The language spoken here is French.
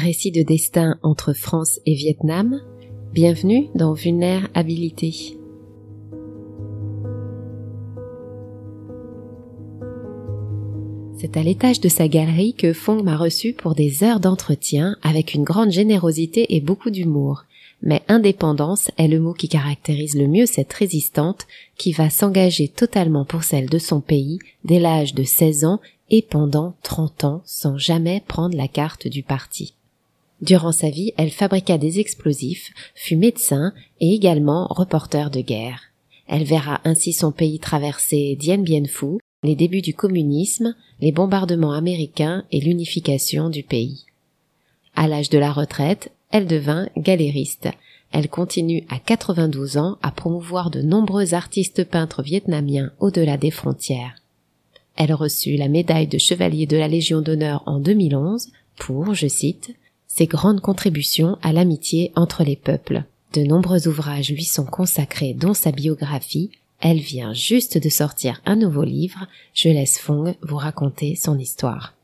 récit de destin entre France et Vietnam, bienvenue dans Vulnérabilité. C'est à l'étage de sa galerie que Fong m'a reçu pour des heures d'entretien avec une grande générosité et beaucoup d'humour. Mais indépendance est le mot qui caractérise le mieux cette résistante qui va s'engager totalement pour celle de son pays dès l'âge de 16 ans et pendant 30 ans sans jamais prendre la carte du parti. Durant sa vie, elle fabriqua des explosifs, fut médecin et également reporter de guerre. Elle verra ainsi son pays traverser Dien Bien Phu, les débuts du communisme, les bombardements américains et l'unification du pays. À l'âge de la retraite, elle devint galériste. Elle continue à 92 ans à promouvoir de nombreux artistes peintres vietnamiens au-delà des frontières. Elle reçut la médaille de chevalier de la Légion d'honneur en 2011 pour, je cite, ses grandes contributions à l'amitié entre les peuples. De nombreux ouvrages lui sont consacrés, dont sa biographie. Elle vient juste de sortir un nouveau livre. Je laisse Fong vous raconter son histoire.